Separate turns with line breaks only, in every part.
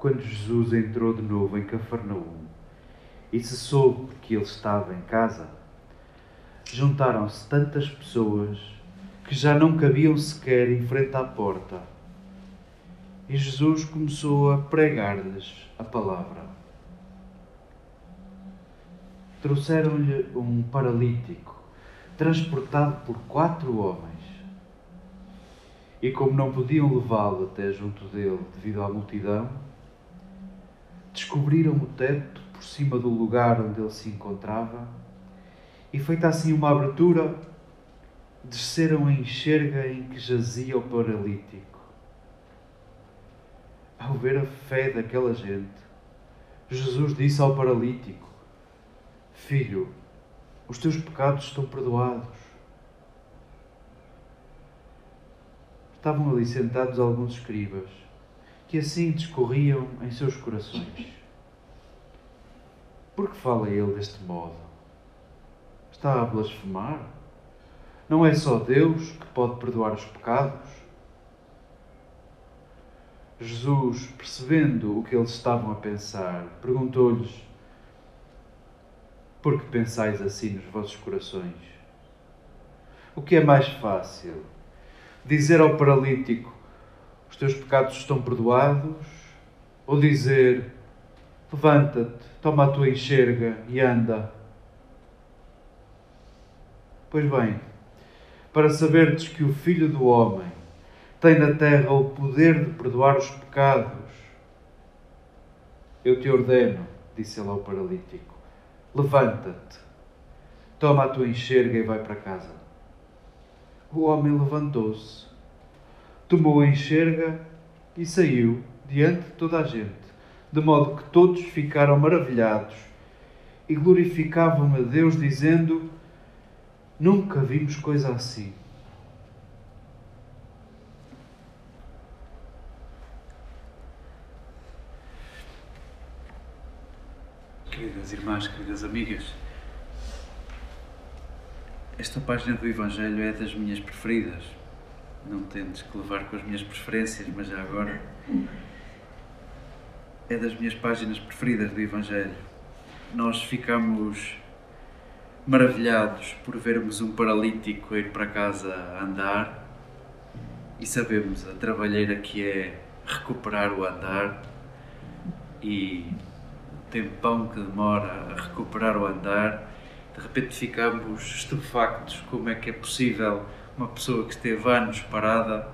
quando Jesus entrou de novo em Cafarnaum e se soube que ele estava em casa, juntaram-se tantas pessoas que já não cabiam sequer em frente à porta. E Jesus começou a pregar-lhes a palavra. Trouxeram-lhe um paralítico, transportado por quatro homens. E como não podiam levá-lo até junto dele devido à multidão, descobriram o teto por cima do lugar onde ele se encontrava e, feita assim uma abertura, desceram a enxerga em que jazia o paralítico. Ao ver a fé daquela gente, Jesus disse ao paralítico: Filho, os teus pecados estão perdoados. Estavam ali sentados alguns escribas, que assim discorriam em seus corações. Por que fala ele deste modo? Está a blasfemar? Não é só Deus que pode perdoar os pecados? Jesus, percebendo o que eles estavam a pensar, perguntou-lhes: Por que pensais assim nos vossos corações? O que é mais fácil? Dizer ao paralítico: Os teus pecados estão perdoados? Ou dizer: Levanta-te, toma a tua enxerga e anda? Pois bem, para saberdes que o Filho do Homem tem na terra o poder de perdoar os pecados. Eu te ordeno, disse ele ao paralítico, levanta-te, toma a tua enxerga e vai para casa. O homem levantou-se, tomou a enxerga e saiu diante de toda a gente, de modo que todos ficaram maravilhados e glorificavam a Deus, dizendo: Nunca vimos coisa assim. Queridas irmãs, queridas amigas, esta página do Evangelho é das minhas preferidas. Não tentes que levar com as minhas preferências, mas já agora é das minhas páginas preferidas do Evangelho. Nós ficamos maravilhados por vermos um paralítico ir para casa a andar e sabemos a trabalheira que é recuperar o andar e tempão que demora a recuperar o andar, de repente ficamos estupefactos como é que é possível uma pessoa que esteve anos parada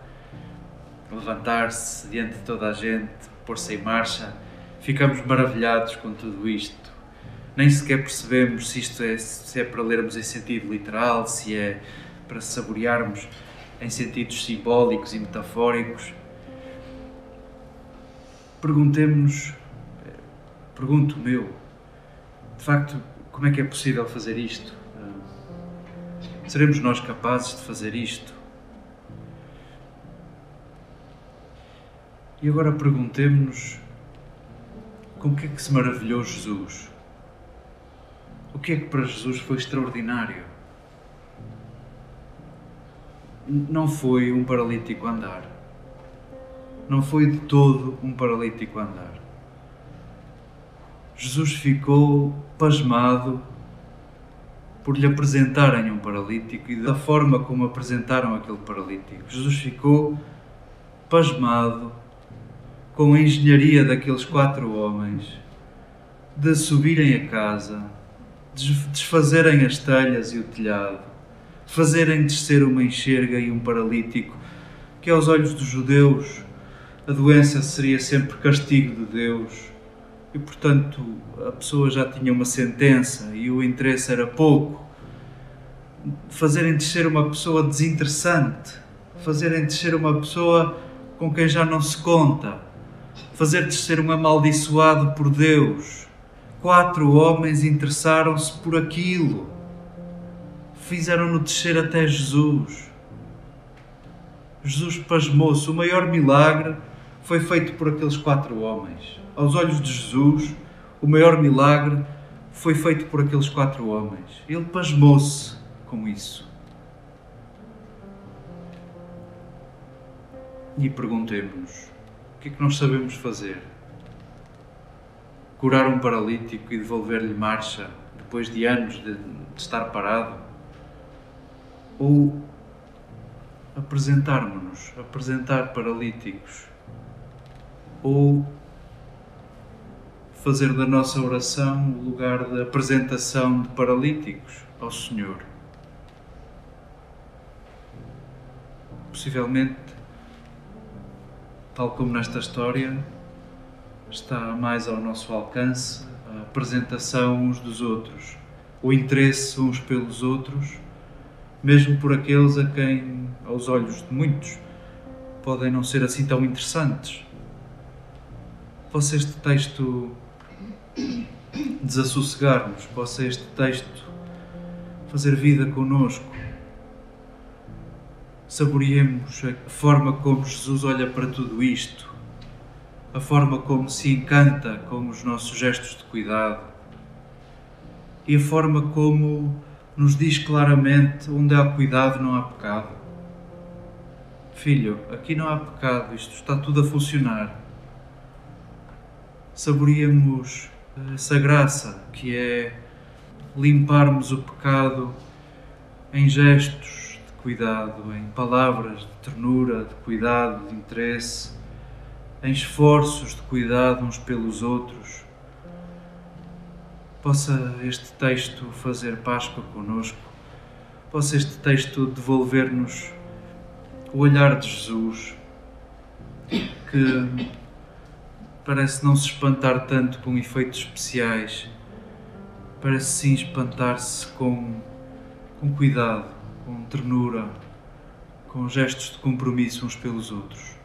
levantar-se diante de toda a gente, pôr-se em marcha. Ficamos maravilhados com tudo isto. Nem sequer percebemos se isto é, se é para lermos em sentido literal, se é para saborearmos em sentidos simbólicos e metafóricos. Perguntemos-nos pergunto meu, de facto, como é que é possível fazer isto? Seremos nós capazes de fazer isto? E agora perguntemos-nos com o que é que se maravilhou Jesus? O que é que para Jesus foi extraordinário? Não foi um paralítico andar. Não foi de todo um paralítico andar. Jesus ficou pasmado por lhe apresentarem um paralítico e da forma como apresentaram aquele paralítico. Jesus ficou pasmado com a engenharia daqueles quatro homens de subirem a casa, desfazerem as telhas e o telhado, fazerem descer uma enxerga e um paralítico, que aos olhos dos judeus a doença seria sempre castigo de Deus e, portanto, a pessoa já tinha uma sentença e o interesse era pouco. Fazerem descer uma pessoa desinteressante, fazerem descer uma pessoa com quem já não se conta, fazer descer um amaldiçoado por Deus. Quatro homens interessaram-se por aquilo, fizeram-no descer até Jesus. Jesus pasmou-se. O maior milagre foi feito por aqueles quatro homens aos olhos de Jesus, o maior milagre foi feito por aqueles quatro homens. Ele pasmou-se com isso. E perguntemos-nos: o que é que nós sabemos fazer? curar um paralítico e devolver-lhe marcha depois de anos de, de estar parado? Ou apresentarmos-nos, apresentar paralíticos? Ou fazer da nossa oração o lugar de apresentação de paralíticos ao Senhor? Possivelmente, tal como nesta história, está mais ao nosso alcance a apresentação uns dos outros, o interesse uns pelos outros, mesmo por aqueles a quem, aos olhos de muitos, podem não ser assim tão interessantes. Possa este texto desassossegar-nos, possa este texto fazer vida conosco saboreemos a forma como Jesus olha para tudo isto, a forma como se encanta com os nossos gestos de cuidado e a forma como nos diz claramente onde há cuidado não há pecado. Filho, aqui não há pecado, isto está tudo a funcionar. Saboreemos essa graça que é limparmos o pecado em gestos cuidado, em palavras de ternura, de cuidado, de interesse, em esforços de cuidado uns pelos outros. Possa este texto fazer Páscoa conosco, possa este texto devolver-nos o olhar de Jesus, que parece não se espantar tanto com efeitos especiais, parece sim espantar-se com, com cuidado com ternura, com gestos de compromisso uns pelos outros.